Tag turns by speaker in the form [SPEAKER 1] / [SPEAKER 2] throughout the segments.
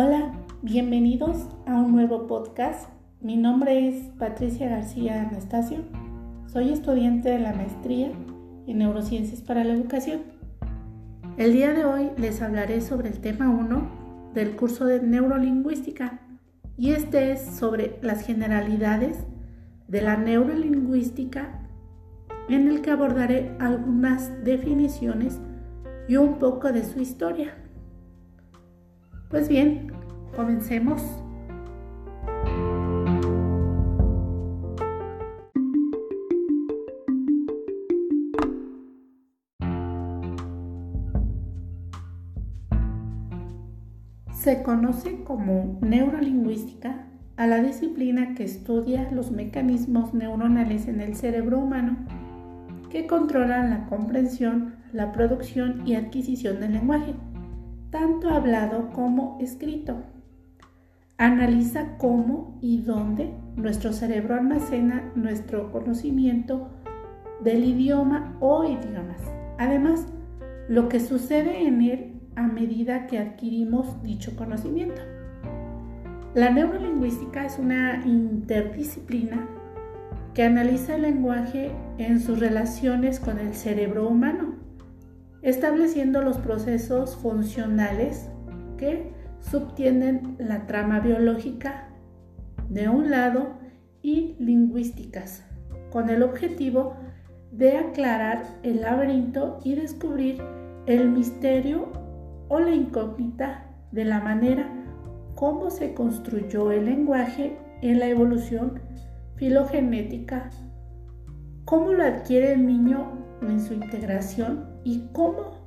[SPEAKER 1] Hola, bienvenidos a un nuevo podcast. Mi nombre es Patricia García Anastasio. Soy estudiante de la maestría en Neurociencias para la Educación. El día de hoy les hablaré sobre el tema 1 del curso de Neurolingüística y este es sobre las generalidades de la neurolingüística en el que abordaré algunas definiciones y un poco de su historia. Pues bien, comencemos. Se conoce como neurolingüística a la disciplina que estudia los mecanismos neuronales en el cerebro humano que controlan la comprensión, la producción y adquisición del lenguaje, tanto hablado como escrito. Analiza cómo y dónde nuestro cerebro almacena nuestro conocimiento del idioma o idiomas. Además, lo que sucede en él a medida que adquirimos dicho conocimiento. La neurolingüística es una interdisciplina que analiza el lenguaje en sus relaciones con el cerebro humano, estableciendo los procesos funcionales que subtienden la trama biológica de un lado y lingüísticas, con el objetivo de aclarar el laberinto y descubrir el misterio o la incógnita de la manera como se construyó el lenguaje en la evolución filogenética, cómo lo adquiere el niño en su integración y cómo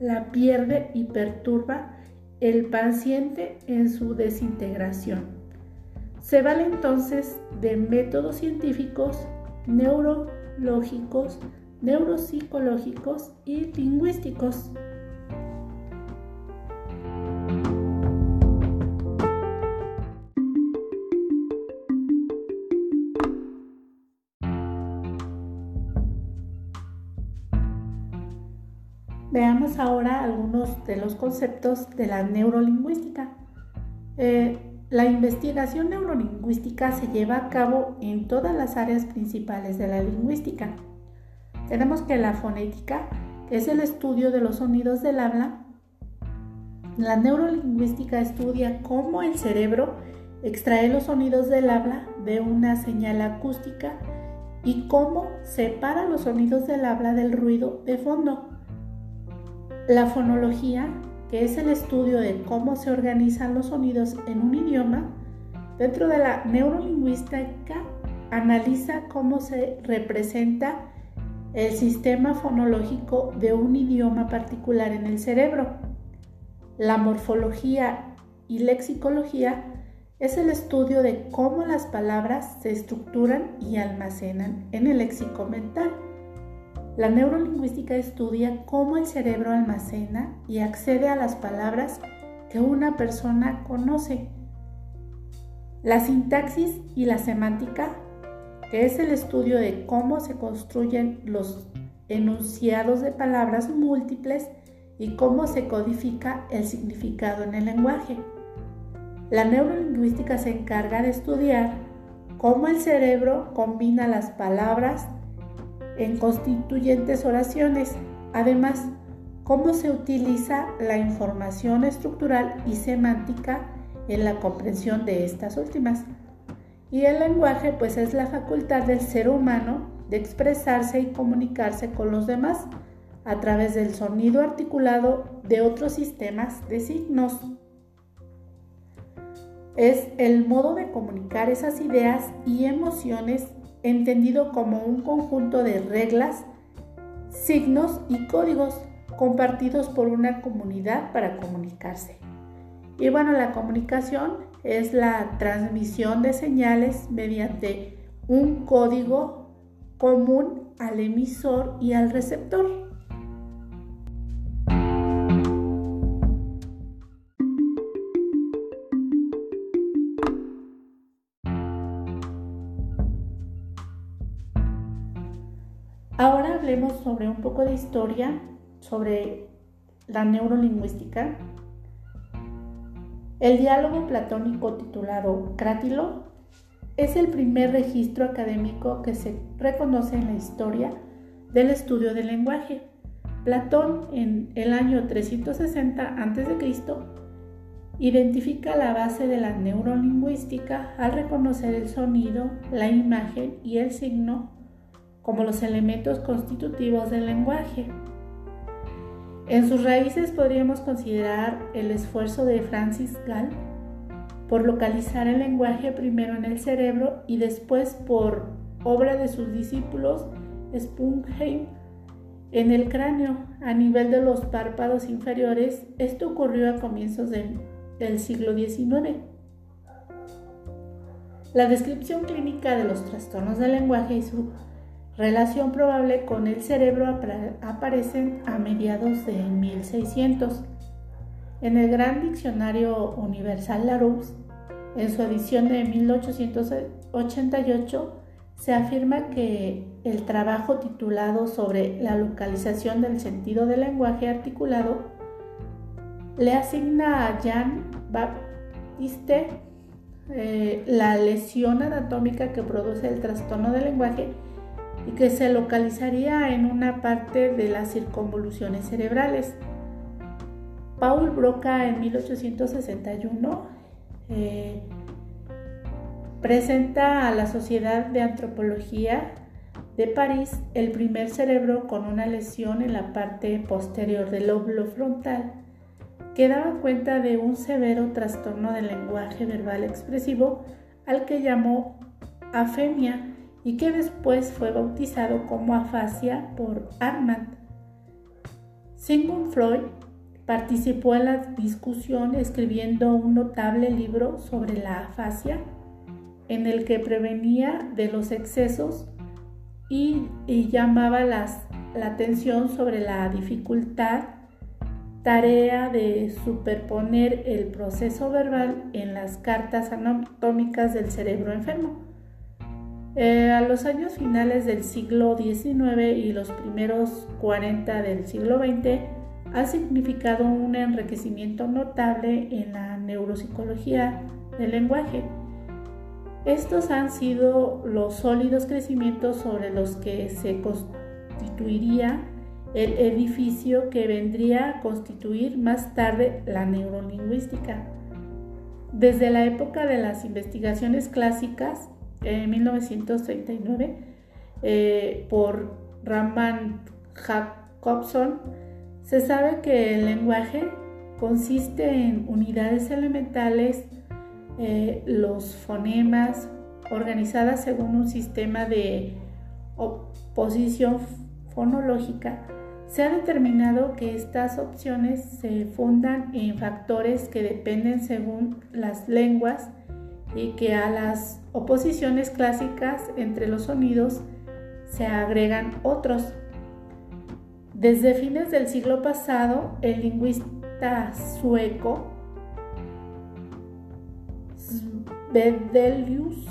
[SPEAKER 1] la pierde y perturba el paciente en su desintegración. Se vale entonces de métodos científicos, neurológicos, neuropsicológicos y lingüísticos. Veamos ahora algunos de los conceptos de la neurolingüística. Eh, la investigación neurolingüística se lleva a cabo en todas las áreas principales de la lingüística. Tenemos que la fonética, es el estudio de los sonidos del habla, la neurolingüística estudia cómo el cerebro extrae los sonidos del habla de una señal acústica y cómo separa los sonidos del habla del ruido de fondo. La fonología, que es el estudio de cómo se organizan los sonidos en un idioma, dentro de la neurolingüística analiza cómo se representa el sistema fonológico de un idioma particular en el cerebro. La morfología y lexicología es el estudio de cómo las palabras se estructuran y almacenan en el léxico mental. La neurolingüística estudia cómo el cerebro almacena y accede a las palabras que una persona conoce. La sintaxis y la semántica, que es el estudio de cómo se construyen los enunciados de palabras múltiples y cómo se codifica el significado en el lenguaje. La neurolingüística se encarga de estudiar cómo el cerebro combina las palabras en constituyentes oraciones. Además, cómo se utiliza la información estructural y semántica en la comprensión de estas últimas. Y el lenguaje pues es la facultad del ser humano de expresarse y comunicarse con los demás a través del sonido articulado de otros sistemas de signos. Es el modo de comunicar esas ideas y emociones entendido como un conjunto de reglas, signos y códigos compartidos por una comunidad para comunicarse. Y bueno, la comunicación es la transmisión de señales mediante un código común al emisor y al receptor. Sobre un poco de historia, sobre la neurolingüística. El diálogo platónico titulado Crátilo es el primer registro académico que se reconoce en la historia del estudio del lenguaje. Platón en el año 360 a.C. identifica la base de la neurolingüística al reconocer el sonido, la imagen y el signo como los elementos constitutivos del lenguaje. En sus raíces podríamos considerar el esfuerzo de Francis Gall por localizar el lenguaje primero en el cerebro y después por obra de sus discípulos Spungheim en el cráneo a nivel de los párpados inferiores. Esto ocurrió a comienzos del siglo XIX. La descripción clínica de los trastornos del lenguaje y su relación probable con el cerebro aparecen a mediados de 1600. En el Gran Diccionario Universal Larousse, en su edición de 1888, se afirma que el trabajo titulado sobre la localización del sentido del lenguaje articulado le asigna a Jean Baptiste eh, la lesión anatómica que produce el trastorno del lenguaje y que se localizaría en una parte de las circunvoluciones cerebrales. Paul Broca en 1861 eh, presenta a la Sociedad de Antropología de París el primer cerebro con una lesión en la parte posterior del lóbulo frontal que daba cuenta de un severo trastorno del lenguaje verbal expresivo al que llamó afemia y que después fue bautizado como afasia por Armand. Sigmund Freud participó en la discusión escribiendo un notable libro sobre la afasia en el que prevenía de los excesos y, llamaba la atención sobre la dificultad tarea de superponer el proceso verbal en las cartas anatómicas del cerebro enfermo. Eh, a los años finales del siglo XIX y los primeros 40 del siglo XX ha significado un enriquecimiento notable en la neuropsicología del lenguaje. Estos han sido los sólidos crecimientos sobre los que se constituiría el edificio que vendría a constituir más tarde la neurolingüística. Desde la época de las investigaciones clásicas, en 1939 eh, por Raman Jacobson, se sabe que el lenguaje consiste en unidades elementales, eh, los fonemas, organizadas según un sistema de oposición fonológica. Se ha determinado que estas opciones se fundan en factores que dependen según las lenguas y que a las oposiciones clásicas entre los sonidos se agregan otros. Desde fines del siglo pasado, el lingüista sueco Svedelius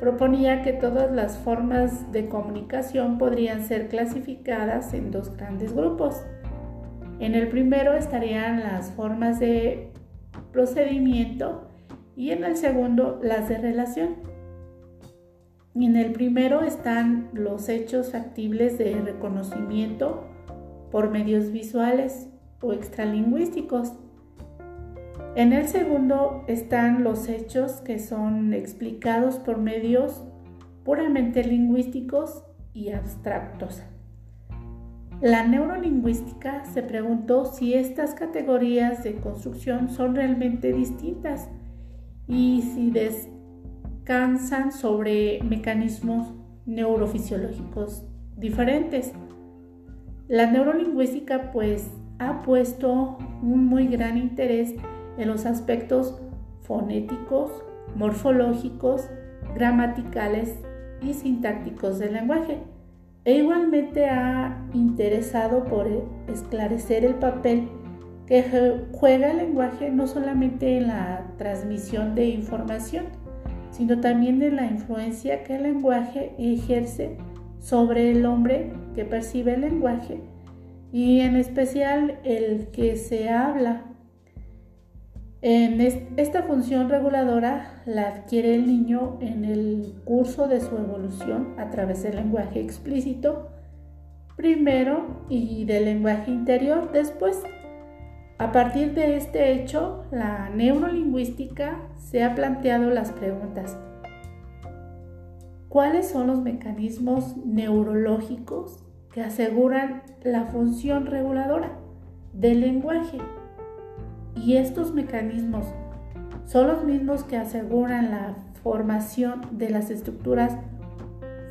[SPEAKER 1] proponía que todas las formas de comunicación podrían ser clasificadas en dos grandes grupos. En el primero estarían las formas de procedimiento y en el segundo las de relación. En el primero están los hechos factibles de reconocimiento por medios visuales o extralingüísticos. En el segundo están los hechos que son explicados por medios puramente lingüísticos y abstractos. La neurolingüística se preguntó si estas categorías de construcción son realmente distintas y si descansan sobre mecanismos neurofisiológicos diferentes. La neurolingüística pues ha puesto un muy gran interés en los aspectos fonéticos, morfológicos, gramaticales y sintácticos del lenguaje e igualmente ha interesado por esclarecer el papel que juega el lenguaje no solamente en la transmisión de información, sino también en la influencia que el lenguaje ejerce sobre el hombre que percibe el lenguaje y en especial el que se habla. En esta función reguladora la adquiere el niño en el curso de su evolución a través del lenguaje explícito primero y del lenguaje interior después. A partir de este hecho, la neurolingüística se ha planteado las preguntas. ¿Cuáles son los mecanismos neurológicos que aseguran la función reguladora del lenguaje? Y estos mecanismos son los mismos que aseguran la formación de las estructuras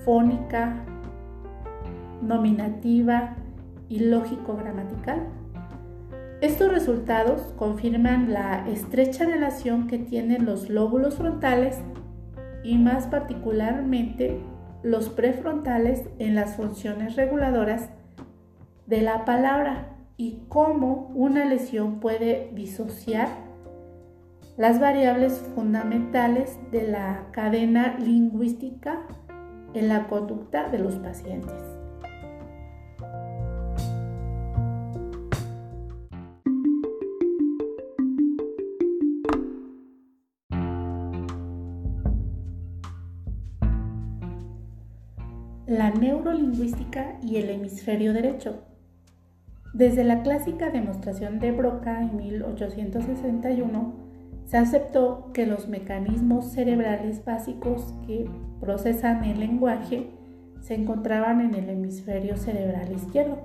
[SPEAKER 1] fónica, nominativa y lógico-gramatical. Estos resultados confirman la estrecha relación que tienen los lóbulos frontales y más particularmente los prefrontales en las funciones reguladoras de la palabra y cómo una lesión puede disociar las variables fundamentales de la cadena lingüística en la conducta de los pacientes. La neurolingüística y el hemisferio derecho. Desde la clásica demostración de Broca en 1861, se aceptó que los mecanismos cerebrales básicos que procesan el lenguaje se encontraban en el hemisferio cerebral izquierdo.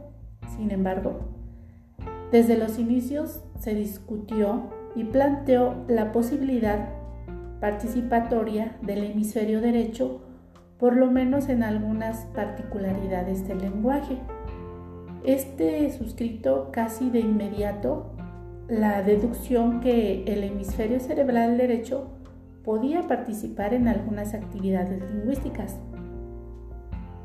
[SPEAKER 1] Sin embargo, desde los inicios se discutió y planteó la posibilidad participatoria del hemisferio derecho, por lo menos en algunas particularidades del lenguaje. Este suscrito casi de inmediato la deducción que el hemisferio cerebral derecho podía participar en algunas actividades lingüísticas.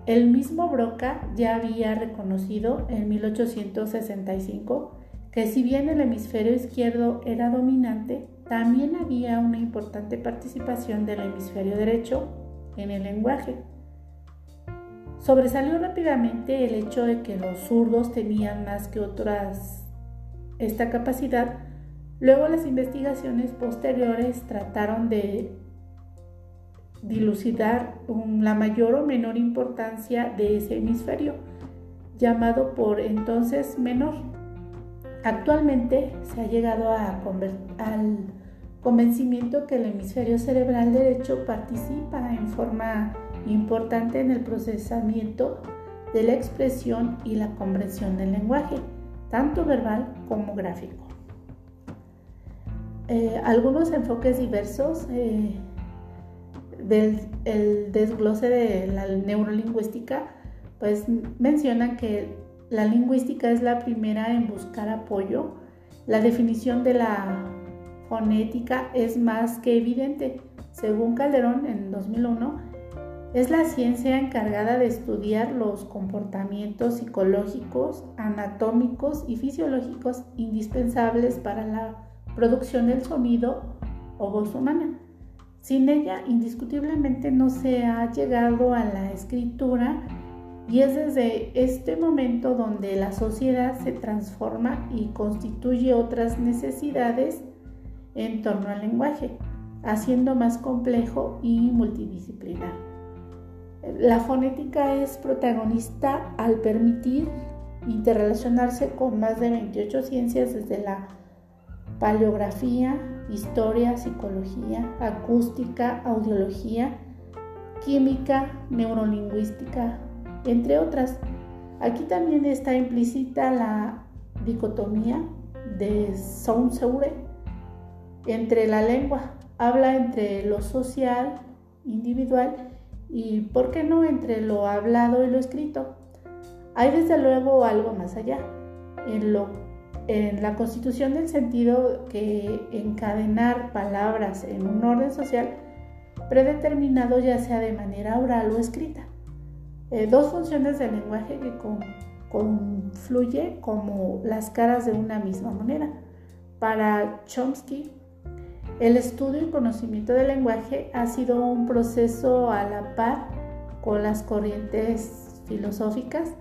[SPEAKER 1] El mismo Broca ya había reconocido en 1865 que si bien el hemisferio izquierdo era dominante, también había una importante participación del hemisferio derecho en el lenguaje. Sobresalió rápidamente el hecho de que los zurdos tenían más que otras esta capacidad. Luego las investigaciones posteriores trataron de dilucidar la mayor o menor importancia de ese hemisferio, llamado por entonces menor. Actualmente se ha llegado a al convencimiento que el hemisferio cerebral derecho participa en forma importante en el procesamiento de la expresión y la comprensión del lenguaje, tanto verbal como gráfico. Eh, algunos enfoques diversos eh, del desglose de la neurolingüística pues mencionan que la lingüística es la primera en buscar apoyo. La definición de la fonética es más que evidente. Según Calderón en 2001, es la ciencia encargada de estudiar los comportamientos psicológicos, anatómicos y fisiológicos indispensables para la producción del sonido o voz humana. Sin ella, indiscutiblemente no se ha llegado a la escritura y es desde este momento donde la sociedad se transforma y constituye otras necesidades en torno al lenguaje, haciendo más complejo y multidisciplinar. La fonética es protagonista al permitir interrelacionarse con más de 28 ciencias desde la paleografía, historia, psicología, acústica, audiología, química, neurolingüística, entre otras. Aquí también está implícita la dicotomía de Saussure entre la lengua, habla entre lo social, individual, y, ¿por qué no?, entre lo hablado y lo escrito. Hay desde luego algo más allá. En, lo, en la constitución del sentido que encadenar palabras en un orden social predeterminado ya sea de manera oral o escrita. Eh, dos funciones del lenguaje que confluye como las caras de una misma moneda. Para Chomsky, el estudio y conocimiento del lenguaje ha sido un proceso a la par con las corrientes filosóficas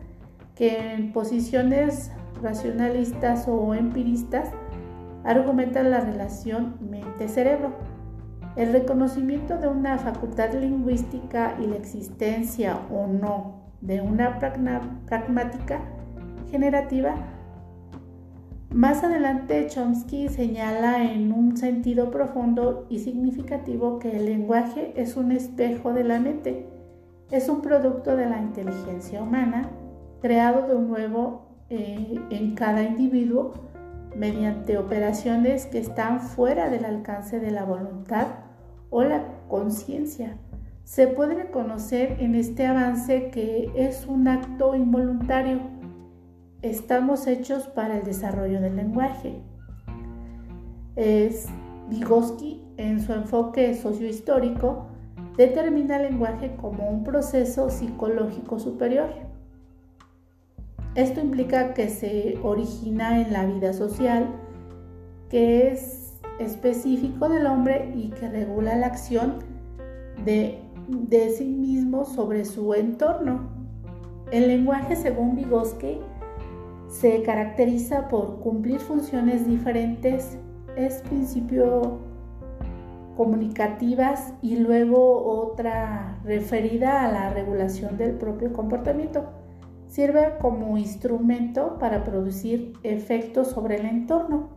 [SPEAKER 1] que en posiciones racionalistas o empiristas argumenta la relación mente-cerebro. El reconocimiento de una facultad lingüística y la existencia o no de una pragmática generativa. Más adelante Chomsky señala en un sentido profundo y significativo que el lenguaje es un espejo de la mente, es un producto de la inteligencia humana, creado de nuevo eh, en cada individuo mediante operaciones que están fuera del alcance de la voluntad o la conciencia. Se puede reconocer en este avance que es un acto involuntario. Estamos hechos para el desarrollo del lenguaje. Es Vygotsky, en su enfoque sociohistórico, determina el lenguaje como un proceso psicológico superior esto implica que se origina en la vida social, que es específico del hombre y que regula la acción de, sí mismo sobre su entorno. El lenguaje, según Vygotsky, se caracteriza por cumplir funciones diferentes, es principio comunicativas y luego otra referida a la regulación del propio comportamiento sirve como instrumento para producir efectos sobre el entorno.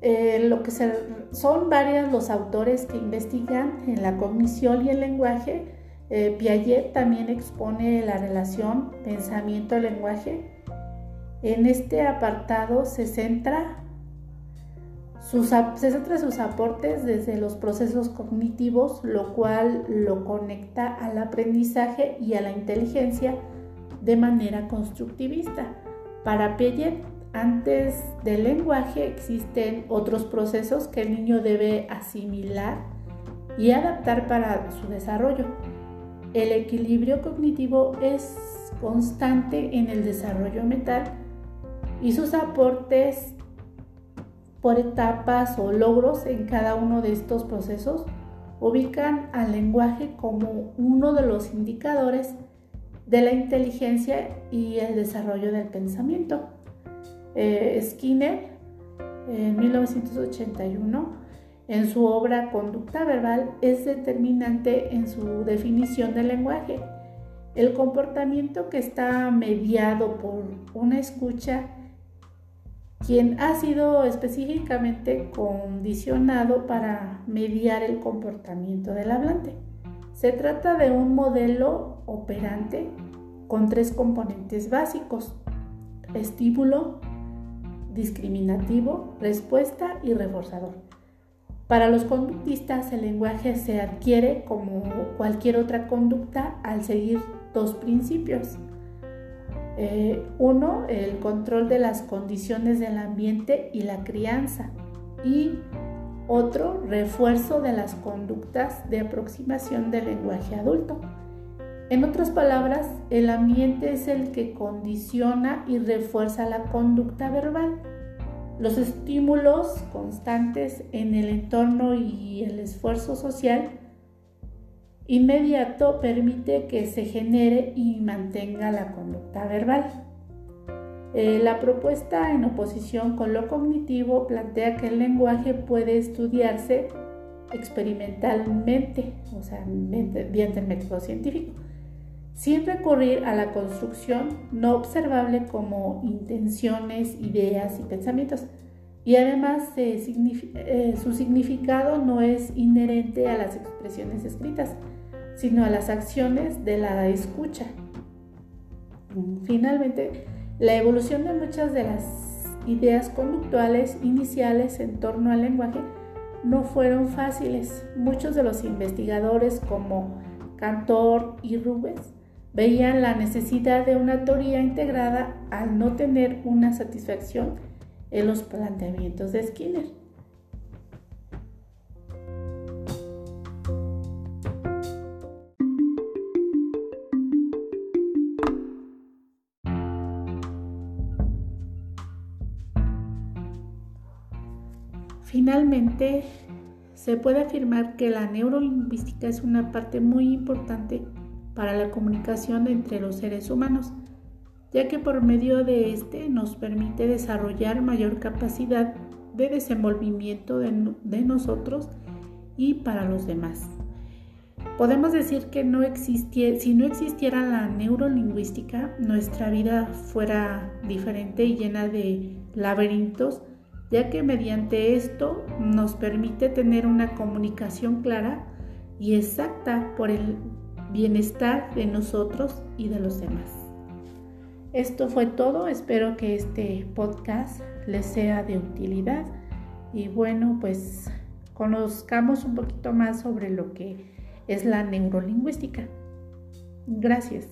[SPEAKER 1] Eh, lo que son varios los autores que investigan en la cognición y el lenguaje. Eh, Piaget también expone la relación pensamiento-lenguaje. En este apartado se centra se centra sus aportes desde los procesos cognitivos, lo cual lo conecta al aprendizaje y a la inteligencia de manera constructivista. Para Piaget, antes del lenguaje existen otros procesos que el niño debe asimilar y adaptar para su desarrollo. El equilibrio cognitivo es constante en el desarrollo mental y sus aportes por etapas o logros en cada uno de estos procesos ubican al lenguaje como uno de los indicadores de la inteligencia y el desarrollo del pensamiento. Eh, Skinner, en 1981, en su obra Conducta Verbal, es determinante en su definición del lenguaje. El comportamiento que está mediado por una escucha quien ha sido específicamente condicionado para mediar el comportamiento del hablante. Se trata de un modelo operante con tres componentes básicos, estímulo, discriminativo, respuesta y reforzador. Para los conductistas el lenguaje se adquiere como cualquier otra conducta al seguir dos principios, eh, uno, el control de las condiciones del ambiente y la crianza. Y otro, refuerzo de las conductas de aproximación del lenguaje adulto. En otras palabras, el ambiente es el que condiciona y refuerza la conducta verbal. Los estímulos constantes en el entorno y el esfuerzo social inmediato permite que se genere y mantenga la conducta verbal. Eh, la propuesta en oposición con lo cognitivo plantea que el lenguaje puede estudiarse experimentalmente, o sea, mediante el método científico, sin recurrir a la construcción no observable como intenciones, ideas y pensamientos. Y además eh, su significado no es inherente a las expresiones escritas, sino a las acciones de la escucha. Finalmente, la evolución de muchas de las ideas conductuales iniciales en torno al lenguaje no fueron fáciles. Muchos de los investigadores como Cantor y Rubens veían la necesidad de una teoría integrada al no tener una satisfacción en los planteamientos de Skinner. Finalmente, se puede afirmar que la neurolingüística es una parte muy importante para la comunicación entre los seres humanos. ya que por medio de este nos permite desarrollar mayor capacidad de desenvolvimiento de, nosotros y para los demás. Podemos decir que no si no existiera la neurolingüística, nuestra vida fuera diferente y llena de laberintos, ya que mediante esto nos permite tener una comunicación clara y exacta por el bienestar de nosotros y de los demás. Esto fue todo, espero que este podcast les sea de utilidad y bueno, pues conozcamos un poquito más sobre lo que es la neurolingüística. Gracias.